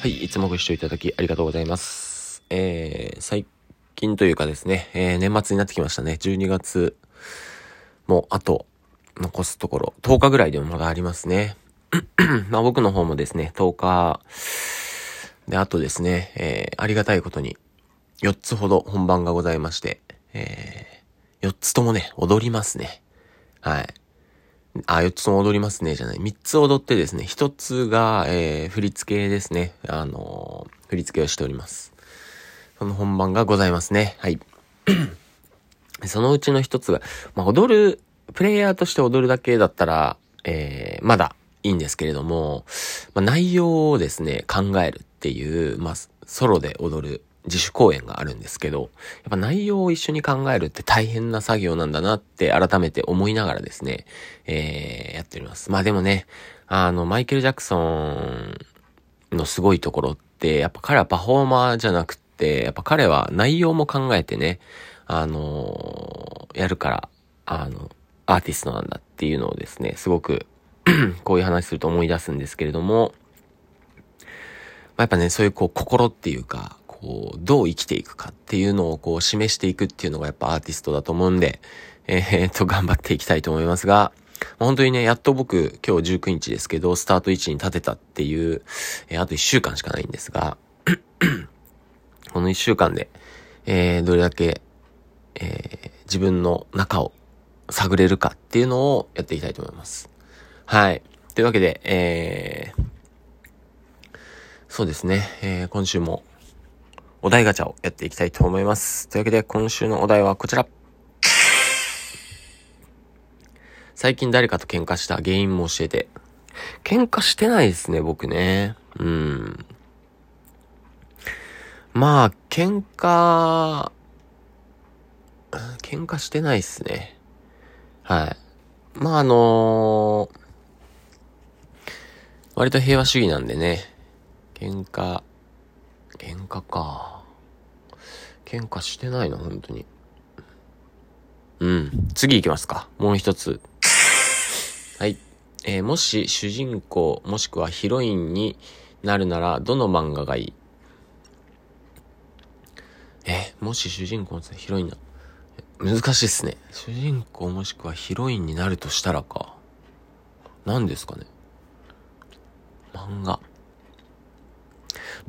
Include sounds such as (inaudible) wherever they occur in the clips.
はい、いつもご視聴いただきありがとうございます。えー、最近というかですね、えー、年末になってきましたね。12月もあと残すところ、10日ぐらいでもまだありますね。(clears throat) まあ僕の方もですね、10日で、あとですね、えー、ありがたいことに4つほど本番がございまして、えー、4つともね、踊りますね。はい。あ、4つも踊りますね、じゃない。3つ踊ってですね、1つが、えー、振り付けですね。あのー、振り付けをしております。その本番がございますね。はい。(clears throat) そのうちの1つが、まあ、踊る、プレイヤーとして踊るだけだったら、えー、まだいいんですけれども、まあ、内容をですね、考えるっていう、まあ、ソロで踊る自主公演があるんですけど、やっぱ内容を一緒に考えるって大変な作業なんだなって改めて思いながらですね、えー、やっております。まあでもね、あの、マイケル・ジャクソンのすごいところって、やっぱ彼はパフォーマーじゃなくて、やっぱ彼は内容も考えてね、あのー、やるから、あの、アーティストなんだっていうのをですね、すごく (clears throat) こういう話すると思い出すんですけれども、ま、やっぱね、そういうこう心っていうか、こう、どう生きていくかっていうのをこう示していくっていうのがやっぱアーティストだと思うんで、えー、っ (laughs) と、頑張っていきたいと思いますが、本当にね、やっと僕、今日19日ですけど、スタート位置に立てたっていう、えー、あと1週間しかないんですが、(clears throat) この1週間で、えー、どれだけ、えー、自分の中を探れるかっていうのをやっていきたいと思います。はい。というわけで、えー、そうですね、えー、今週もお題ガチャをやっていきたいと思います。というわけで今週のお題はこちら。最近誰かと喧嘩した原因も教えて。喧嘩してないですね、僕ね。うん。まあ、喧嘩、喧嘩してないっすね。はい。まあ、あのー、割と平和主義なんでね。喧嘩、喧嘩か。喧嘩してないの、本当に。うん。次行きますか。もう一つ。はい。えー、もし主人公、もしくはヒロインになるなら、どの漫画がいい？えー、もし主人公のヒロインな、難しいっすね。主人公もしくはヒロインになるとしたらか。何ですかね？漫画。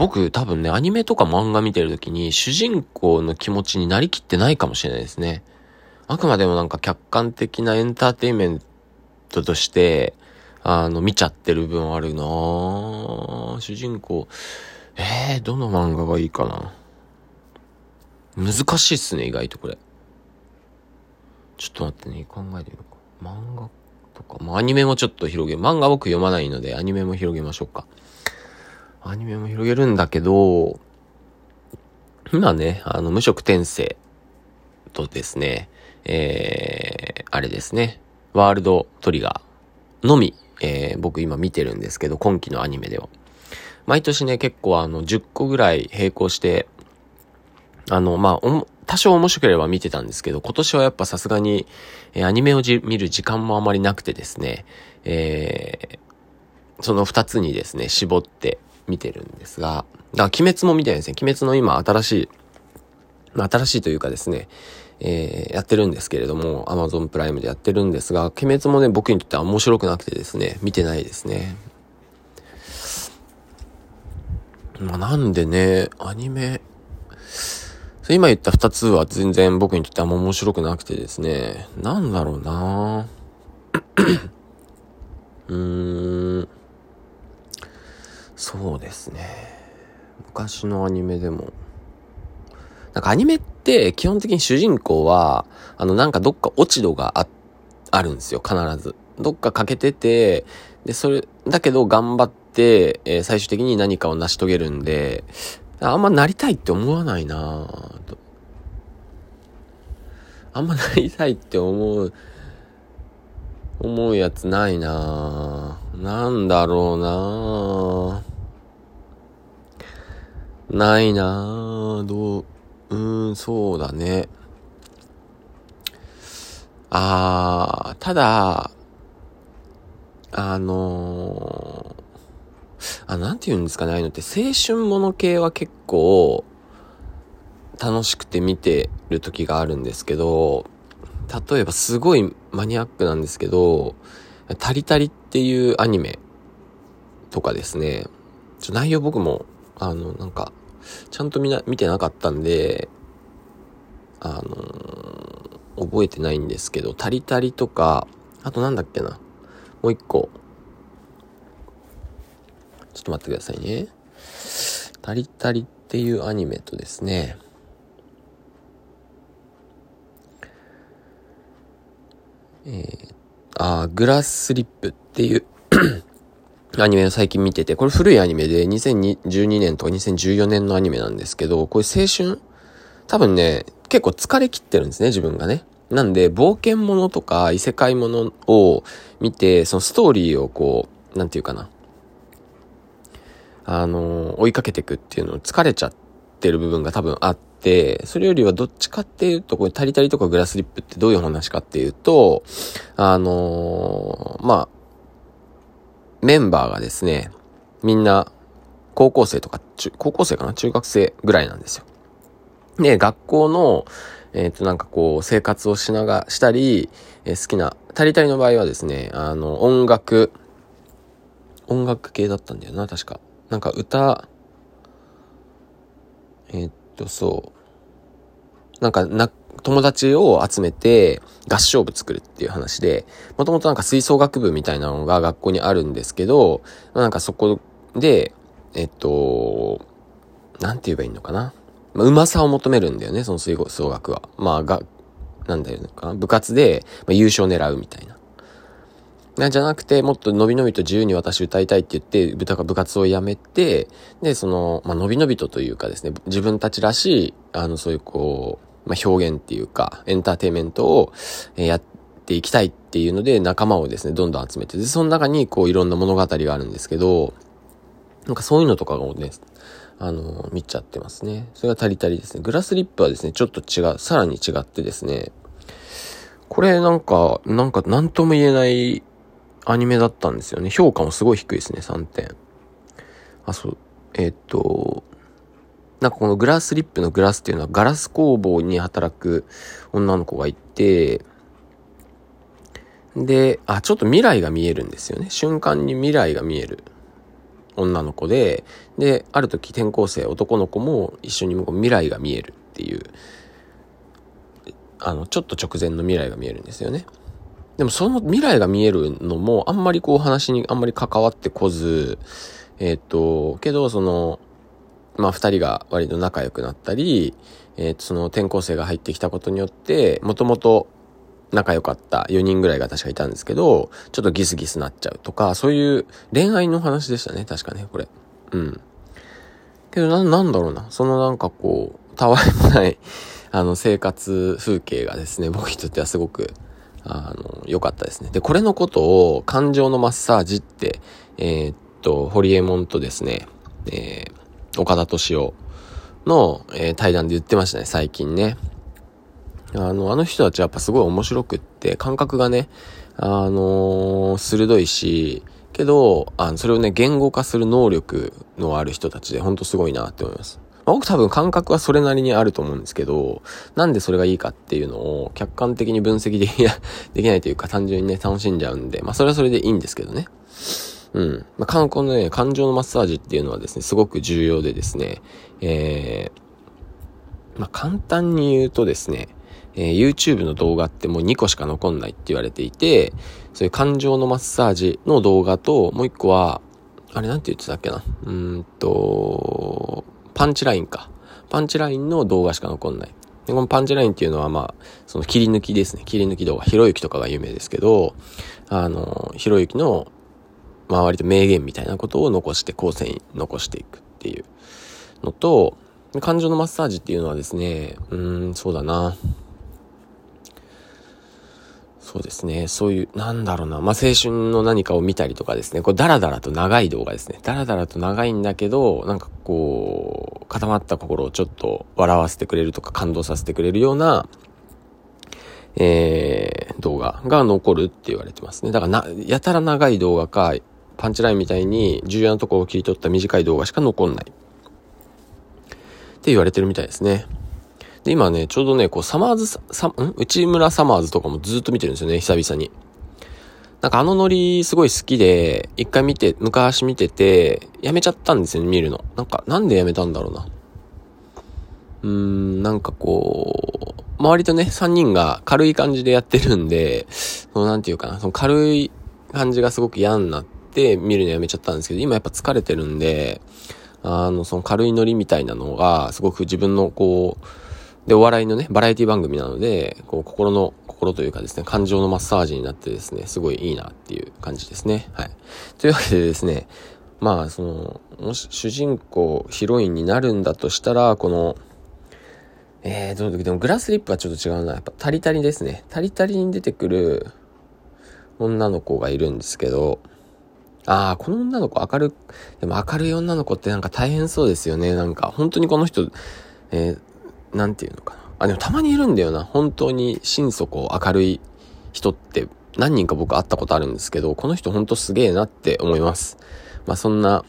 僕多分ね、アニメとか漫画見てる時に主人公の気持ちになりきってないかもしれないですね。あくまでもなんか客観的なエンターテインメントとして、あの、見ちゃってる部分あるな主人公、えー、どの漫画がいいかな難しいっすね、意外とこれ。ちょっと待ってね、考えてみようか。漫画とか、まあ、アニメもちょっと広げ、漫画僕読まないので、アニメも広げましょうか。アニメも広げるんだけど、今ね、あの、無色転生とですね、えー、あれですね、ワールドトリガーのみ、えー、僕今見てるんですけど、今期のアニメでは。毎年ね、結構あの、10個ぐらい並行して、あの、まあ、多少面白ければ見てたんですけど、今年はやっぱさすがに、えー、アニメを見る時間もあまりなくてですね、えー、その2つにですね、絞って、見てるんですが、だから鬼滅も見てるんですね。鬼滅の今新しい、新しいというかですね、えー、やってるんですけれども、Amazon プライムでやってるんですが、鬼滅もね、僕にとっては面白くなくてですね、見てないですね。まあ、なんでね、アニメ、今言った二つは全然僕にとってあんま面白くなくてですね、なんだろうな (clears throat) うーん。そうですね。昔のアニメでも。なんかアニメって基本的に主人公は、あのなんかどっか落ち度があ、あるんですよ、必ず。どっか欠けてて、で、それ、だけど頑張って、えー、最終的に何かを成し遂げるんで、あんまなりたいって思わないなと。あんまなりたいって思う思うやつないななんだろうなないなどう、うーん、そうだね。あー、ただ、あのー、あ、なんて言うんですかね、ああいうのって青春もの系は結構楽しくて見てる時があるんですけど、例えばすごいマニアックなんですけど、タリタリっていうアニメとかですね、ちょ内容僕も、あの、なんか、ちゃんとみな、見てなかったんで、あのー、覚えてないんですけど、タリタリとか、あとなんだっけな。もう一個。ちょっと待ってくださいね。タリタリっていうアニメとですね、えー、あグラスリップっていうアニメを最近見てて、これ古いアニメで2012年とか2014年のアニメなんですけど、これ青春？多分ね、結構疲れ切ってるんですね、自分がね。なんで、冒険者とか異世界ものを見て、そのストーリーをこう、なんていうかな。あの、追いかけていくっていうのを疲れちゃってる部分が多分あって、それよりはどっちかっていうと、これタリタリとかグラスリップってどういう話かっていうと、あのまあ、メンバーがですね、みんな高校生とか、中高校生かな？中学生ぐらいなんですよ。で、学校の、えっ、ー、と、なんかこう、生活をしなが、したり、えー、好きな、タリタリの場合はですね、あの、音楽、音楽系だったんだよな、確か。なんか歌、えっ、と、そう。なんか、な、友達を集めて合唱部作るっていう話で、もともとなんか吹奏楽部みたいなのが学校にあるんですけど、なんかそこで、えっと、なんて言えばいいのかな。まあ、うまさを求めるんだよね、その吹奏楽は。まあ、が、なんだよね部活で、まあ、優勝狙うみたいな。なんじゃなくて、もっと伸び伸びと自由に私歌いたいって言って、部部活を辞めて、で、その、まあ、伸び伸びとというかですね、自分たちらしい、あの、そういうこう、まあ、表現っていうか、エンターテイメントをやっていきたいっていうので、仲間をですね、どんどん集めて、で、その中にこういろんな物語があるんですけど、なんかそういうのとかをね、あの、見ちゃってますね。それが足りたりですね。グラスリップはですね、ちょっと違う、さらに違ってですね、これなんか、なんか何とも言えないアニメだったんですよね。評価もすごい低いですね、3点。あ、そう。えー、っと、なんかこのグラスリップのグラスっていうのはガラス工房に働く女の子がいて、で、あ、ちょっと未来が見えるんですよね。瞬間に未来が見える女の子で、で、ある時転校生、男の子も一緒に未来が見えるっていう、あの、ちょっと直前の未来が見えるんですよね。でもその未来が見えるのもあんまりこう話にあんまり関わってこず、えっ、ー、と、けどその、まあ、二人が割と仲良くなったり、えー、その転校生が入ってきたことによって、もともと仲良かった4人ぐらいが確かいたんですけど、ちょっとギスギスなっちゃうとか、そういう恋愛の話でしたね、確かね、これ。うん。けどな、なんだろうな。そのなんかこう、たわいもない (laughs) あの、生活風景がですね、僕にとってはすごく、あの、良かったですね。で、これのことを感情のマッサージって、えー、っと、ホリエモンとですね、えー岡田敏夫の、えー、対談で言ってましたね、最近ね。あの、あの人たちはやっぱすごい面白くって、感覚がね、あのー、鋭いし、けど、あの、それをね、言語化する能力のある人たちで、ほんとすごいなって思います。まあ、僕多分感覚はそれなりにあると思うんですけど、なんでそれがいいかっていうのを客観的に分析できないできないというか単純にね、楽しんじゃうんで、まあそれはそれでいいんですけどね。うん。まあ、観光のね、感情のマッサージっていうのはですね、すごく重要でですね、えー、まあ、簡単に言うとですね、えー、YouTube の動画ってもう2個しか残んないって言われていて、そういう感情のマッサージの動画と、もう1個は、あれなんて言ってたっけなうんと、パンチラインか。パンチラインの動画しか残んない。で、このパンチラインっていうのはまあ、その切り抜きですね。切り抜き動画。ひろゆきとかが有名ですけど、あの、ひろゆきのまあ割と名言みたいなことを残して後世に残していくっていうのと、感情のマッサージっていうのはですね、うーん、そうだな。そうですね。そういう、なんだろうな。まあ、青春の何かを見たりとかですね。これダラダラと長い動画ですね。ダラダラと長いんだけど、なんかこう、固まった心をちょっと笑わせてくれるとか感動させてくれるような、えー、動画が残るって言われてますね。だからな、やたら長い動画か、パンチラインみたいに重要なとこを切り取った短い動画しか残んない。って言われてるみたいですね。で、今ね、ちょうどね、こう、サマーズ、さ、ん？内村サマーズとかもずっと見てるんですよね、久々に。なんかあのノリすごい好きで、一回見て、昔見てて、やめちゃったんですよね、見るの。なんか、なんでやめたんだろうな。うーん、なんかこう、周りとね、3人が軽い感じでやってるんで、そのなんていうかな、その軽い感じがすごく嫌になってって見るのやめちゃったんですけど、今やっぱ疲れてるんで、あの、その軽いノリみたいなのが、すごく自分のこう、で、お笑いのね、バラエティ番組なので、こう、心の、心というかですね、感情のマッサージになってですね、すごいいいなっていう感じですね。はい。というわけでですね、まあ、その、もし主人公、ヒロインになるんだとしたら、この、えー、どうでもグラスリップはちょっと違うな。やっぱタリタリですね。タリタリに出てくる女の子がいるんですけど、ああ、この女の子明る、でも明るい女の子ってなんか大変そうですよね。なんか、本当にこの人、えー、なんていうのかな。あ、でもたまにいるんだよな。本当に心底明るい人って何人か僕会ったことあるんですけど、この人本当すげえなって思います。まあそんな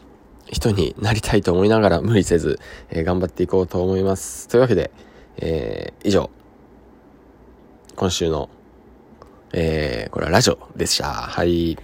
人になりたいと思いながら無理せず、えー、頑張っていこうと思います。というわけで、えー、以上、今週の、えー、これはラジオでした。はい。